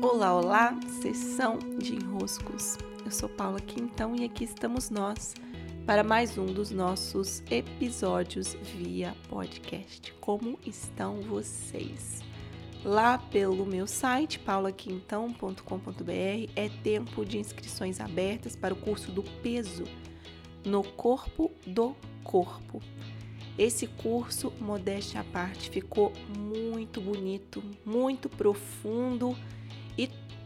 Olá, olá, sessão de enroscos. Eu sou Paula Quintão e aqui estamos nós para mais um dos nossos episódios via podcast. Como estão vocês? Lá pelo meu site paulaquintão.com.br é tempo de inscrições abertas para o curso do peso no corpo do corpo. Esse curso, modéstia à parte, ficou muito bonito, muito profundo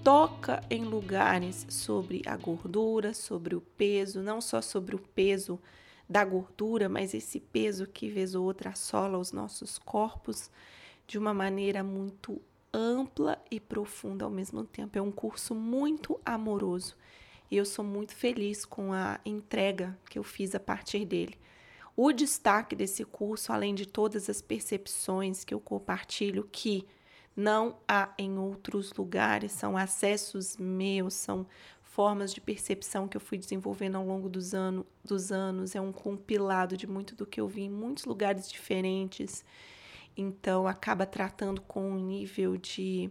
toca em lugares sobre a gordura, sobre o peso, não só sobre o peso da gordura, mas esse peso que vez ou outra assola os nossos corpos de uma maneira muito ampla e profunda ao mesmo tempo. É um curso muito amoroso e eu sou muito feliz com a entrega que eu fiz a partir dele. O destaque desse curso, além de todas as percepções que eu compartilho, que não há em outros lugares, são acessos meus, são formas de percepção que eu fui desenvolvendo ao longo dos, ano, dos anos, é um compilado de muito do que eu vi em muitos lugares diferentes. Então, acaba tratando com um nível de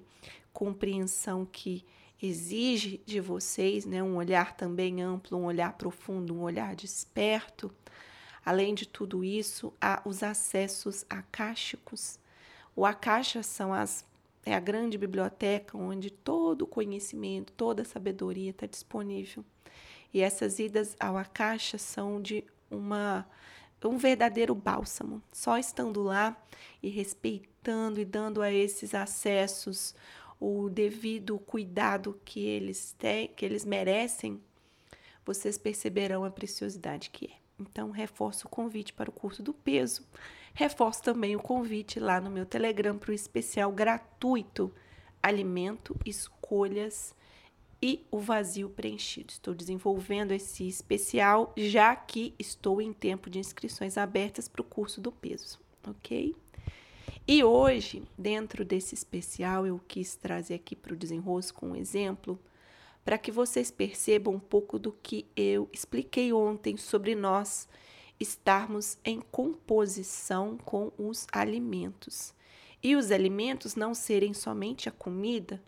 compreensão que exige de vocês, né, um olhar também amplo, um olhar profundo, um olhar desperto. Além de tudo isso, há os acessos acásticos. O acaixa são as é a grande biblioteca onde todo o conhecimento, toda a sabedoria está disponível. E essas idas ao Akasha são de uma um verdadeiro bálsamo. Só estando lá e respeitando e dando a esses acessos o devido cuidado que eles têm, que eles merecem, vocês perceberão a preciosidade que é. Então, reforço o convite para o curso do peso. Reforço também o convite lá no meu Telegram para o especial gratuito Alimento, Escolhas e o Vazio Preenchido. Estou desenvolvendo esse especial já que estou em tempo de inscrições abertas para o curso do peso, ok? E hoje, dentro desse especial, eu quis trazer aqui para o desenrosco um exemplo para que vocês percebam um pouco do que eu expliquei ontem sobre nós estarmos em composição com os alimentos. E os alimentos não serem somente a comida,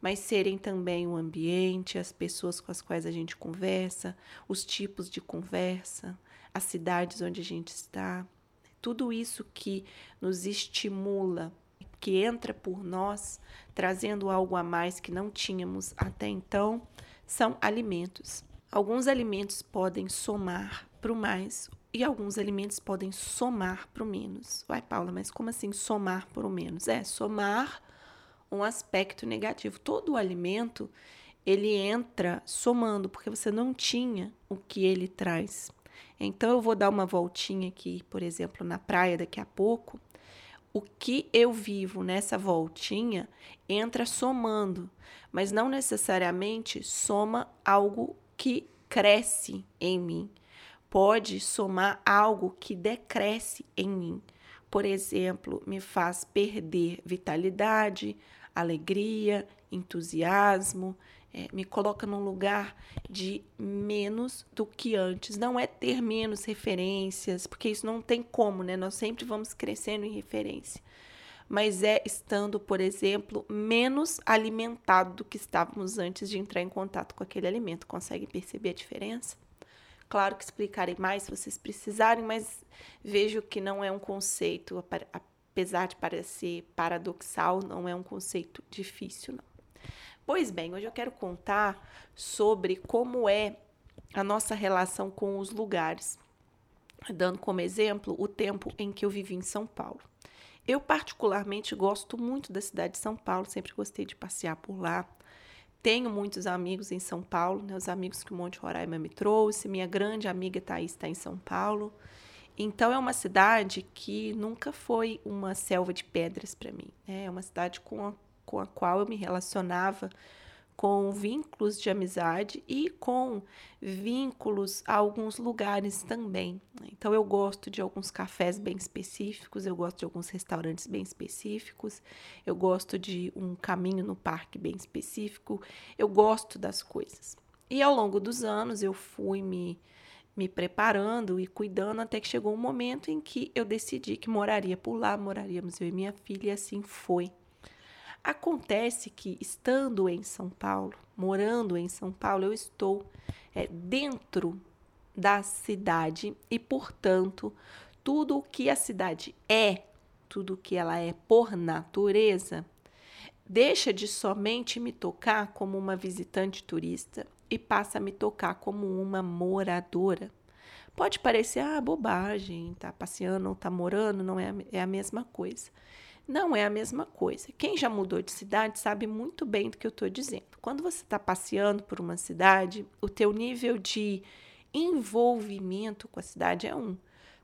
mas serem também o ambiente, as pessoas com as quais a gente conversa, os tipos de conversa, as cidades onde a gente está. Tudo isso que nos estimula que entra por nós, trazendo algo a mais que não tínhamos até então, são alimentos. Alguns alimentos podem somar para o mais e alguns alimentos podem somar para o menos. Uai, Paula, mas como assim somar para o menos? É somar um aspecto negativo. Todo alimento ele entra somando, porque você não tinha o que ele traz. Então eu vou dar uma voltinha aqui, por exemplo, na praia daqui a pouco o que eu vivo nessa voltinha entra somando, mas não necessariamente soma algo que cresce em mim. Pode somar algo que decresce em mim. Por exemplo, me faz perder vitalidade, alegria, entusiasmo, é, me coloca num lugar de menos do que antes. Não é ter menos referências, porque isso não tem como, né? Nós sempre vamos crescendo em referência. Mas é estando, por exemplo, menos alimentado do que estávamos antes de entrar em contato com aquele alimento. Conseguem perceber a diferença? Claro que explicarei mais se vocês precisarem, mas vejo que não é um conceito, apesar de parecer paradoxal, não é um conceito difícil, não. Pois bem, hoje eu quero contar sobre como é a nossa relação com os lugares, dando como exemplo o tempo em que eu vivi em São Paulo. Eu, particularmente, gosto muito da cidade de São Paulo, sempre gostei de passear por lá. Tenho muitos amigos em São Paulo, né, os amigos que o Monte Roraima me trouxe. Minha grande amiga Thaís está em São Paulo. Então, é uma cidade que nunca foi uma selva de pedras para mim. Né? É uma cidade com com a qual eu me relacionava com vínculos de amizade e com vínculos a alguns lugares também. Então eu gosto de alguns cafés bem específicos, eu gosto de alguns restaurantes bem específicos, eu gosto de um caminho no parque bem específico, eu gosto das coisas. E ao longo dos anos eu fui me me preparando e cuidando até que chegou um momento em que eu decidi que moraria por lá, moraríamos eu e minha filha, e assim foi. Acontece que, estando em São Paulo, morando em São Paulo, eu estou é, dentro da cidade e, portanto, tudo o que a cidade é, tudo o que ela é por natureza, deixa de somente me tocar como uma visitante turista e passa a me tocar como uma moradora. Pode parecer, ah, bobagem, tá passeando ou tá morando, não é, é a mesma coisa. Não é a mesma coisa. Quem já mudou de cidade sabe muito bem do que eu estou dizendo. Quando você está passeando por uma cidade, o teu nível de envolvimento com a cidade é um.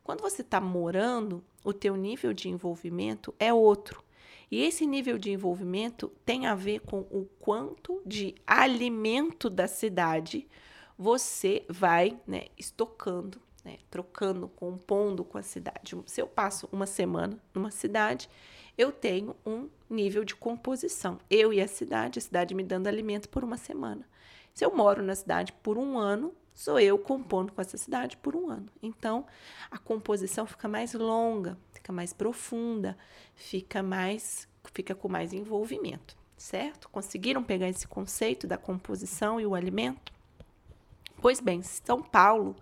Quando você está morando, o teu nível de envolvimento é outro. E esse nível de envolvimento tem a ver com o quanto de alimento da cidade você vai né, estocando, né, trocando, compondo com a cidade. Se eu passo uma semana numa cidade, eu tenho um nível de composição. Eu e a cidade, a cidade me dando alimento por uma semana. Se eu moro na cidade por um ano, sou eu compondo com essa cidade por um ano. Então, a composição fica mais longa, fica mais profunda, fica mais fica com mais envolvimento, certo? Conseguiram pegar esse conceito da composição e o alimento? Pois bem, São Paulo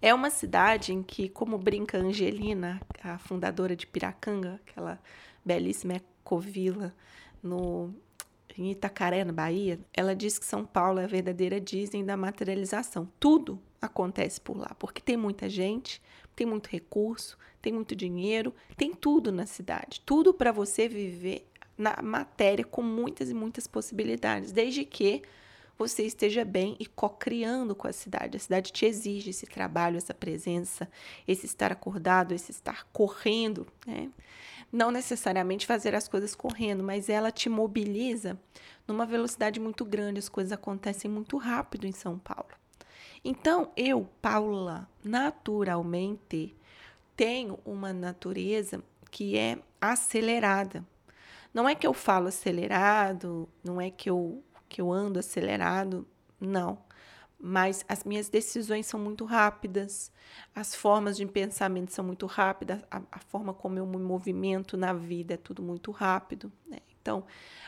é uma cidade em que, como brinca Angelina, a fundadora de Piracanga, aquela belíssima ecovila no em Itacaré, na Bahia, ela diz que São Paulo é a verdadeira Disney da materialização. Tudo acontece por lá, porque tem muita gente, tem muito recurso, tem muito dinheiro, tem tudo na cidade. Tudo para você viver na matéria com muitas e muitas possibilidades, desde que você esteja bem e co-criando com a cidade. A cidade te exige esse trabalho, essa presença, esse estar acordado, esse estar correndo, né? Não necessariamente fazer as coisas correndo, mas ela te mobiliza numa velocidade muito grande, as coisas acontecem muito rápido em São Paulo. Então, eu, Paula, naturalmente tenho uma natureza que é acelerada. Não é que eu falo acelerado, não é que eu que eu ando acelerado, não. Mas as minhas decisões são muito rápidas, as formas de pensamento são muito rápidas, a, a forma como eu me movimento na vida é tudo muito rápido. Né? Então,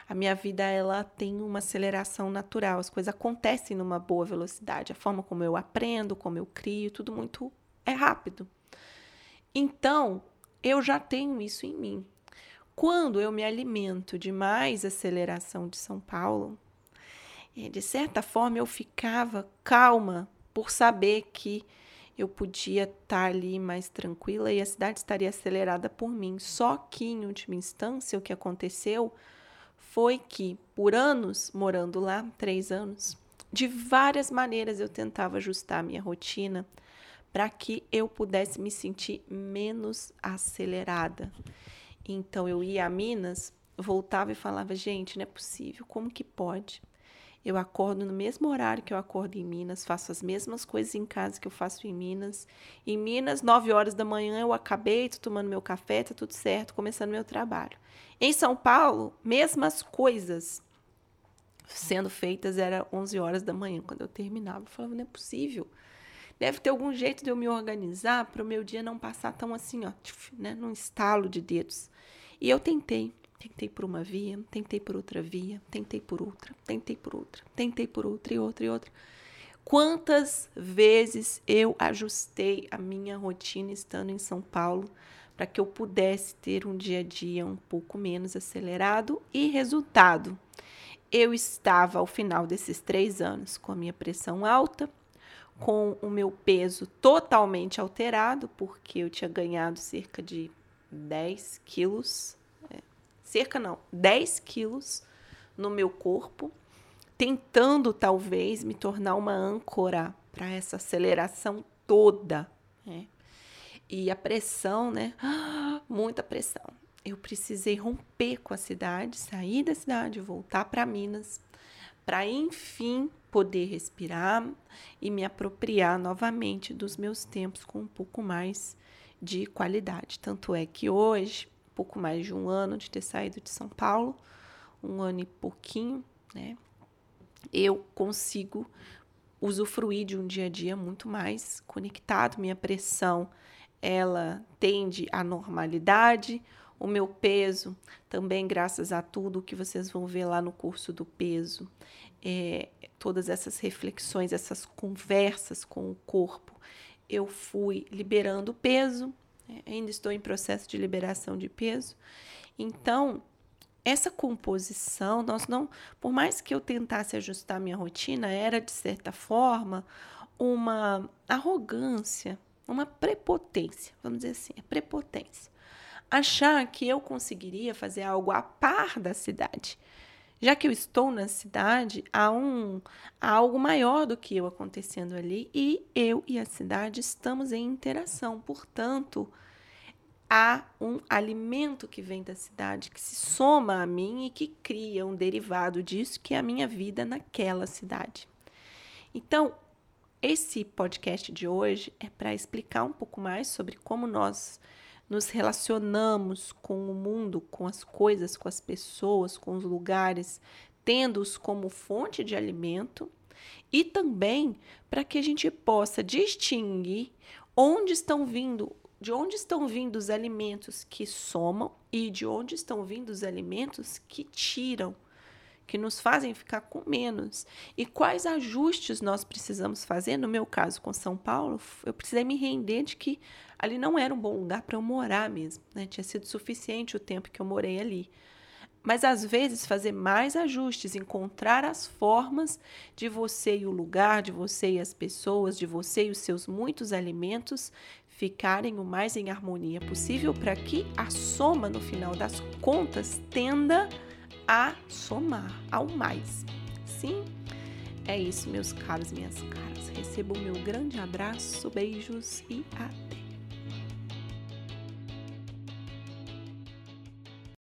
a minha vida ela tem uma aceleração natural, as coisas acontecem numa boa velocidade, a forma como eu aprendo, como eu crio, tudo muito é rápido. Então, eu já tenho isso em mim. Quando eu me alimento de mais aceleração de São Paulo, de certa forma eu ficava calma por saber que eu podia estar ali mais tranquila e a cidade estaria acelerada por mim. Só que, em última instância, o que aconteceu foi que, por anos morando lá, três anos, de várias maneiras eu tentava ajustar a minha rotina para que eu pudesse me sentir menos acelerada. Então eu ia a Minas, voltava e falava: gente, não é possível, como que pode? Eu acordo no mesmo horário que eu acordo em Minas, faço as mesmas coisas em casa que eu faço em Minas. Em Minas, 9 horas da manhã, eu acabei, tô tomando meu café, tá tudo certo, começando meu trabalho. Em São Paulo, mesmas coisas sendo feitas, era 11 horas da manhã quando eu terminava. Eu falava, não é possível. Deve ter algum jeito de eu me organizar para o meu dia não passar tão assim, ó, né, num estalo de dedos. E eu tentei. Tentei por uma via, tentei por outra via, tentei por outra, tentei por outra, tentei por outra e outra e outra. Quantas vezes eu ajustei a minha rotina estando em São Paulo para que eu pudesse ter um dia a dia um pouco menos acelerado e resultado. Eu estava ao final desses três anos com a minha pressão alta, com o meu peso totalmente alterado, porque eu tinha ganhado cerca de 10 quilos cerca não, 10 quilos no meu corpo, tentando talvez me tornar uma âncora para essa aceleração toda. Né? E a pressão, né? Muita pressão. Eu precisei romper com a cidade, sair da cidade, voltar para Minas, para enfim poder respirar e me apropriar novamente dos meus tempos com um pouco mais de qualidade. Tanto é que hoje pouco mais de um ano de ter saído de São Paulo, um ano e pouquinho, né? Eu consigo usufruir de um dia a dia muito mais conectado, minha pressão ela tende à normalidade, o meu peso, também graças a tudo que vocês vão ver lá no curso do peso, é, todas essas reflexões, essas conversas com o corpo, eu fui liberando peso, ainda estou em processo de liberação de peso. Então, essa composição, nós não, por mais que eu tentasse ajustar minha rotina, era de certa forma uma arrogância, uma prepotência, vamos dizer assim, é prepotência. Achar que eu conseguiria fazer algo a par da cidade. Já que eu estou na cidade, há, um, há algo maior do que eu acontecendo ali e eu e a cidade estamos em interação. Portanto, há um alimento que vem da cidade, que se soma a mim e que cria um derivado disso, que é a minha vida naquela cidade. Então, esse podcast de hoje é para explicar um pouco mais sobre como nós nos relacionamos com o mundo, com as coisas, com as pessoas, com os lugares, tendo-os como fonte de alimento e também para que a gente possa distinguir onde estão vindo de onde estão vindo os alimentos que somam e de onde estão vindo os alimentos que tiram, que nos fazem ficar com menos. E quais ajustes nós precisamos fazer? No meu caso com São Paulo, eu precisei me render de que ali não era um bom lugar para eu morar mesmo. Né? Tinha sido suficiente o tempo que eu morei ali. Mas às vezes fazer mais ajustes, encontrar as formas de você e o lugar, de você e as pessoas, de você e os seus muitos alimentos ficarem o mais em harmonia possível para que a soma no final das contas tenda a somar ao mais. Sim, é isso, meus caros, minhas caras. Recebo meu grande abraço, beijos e até.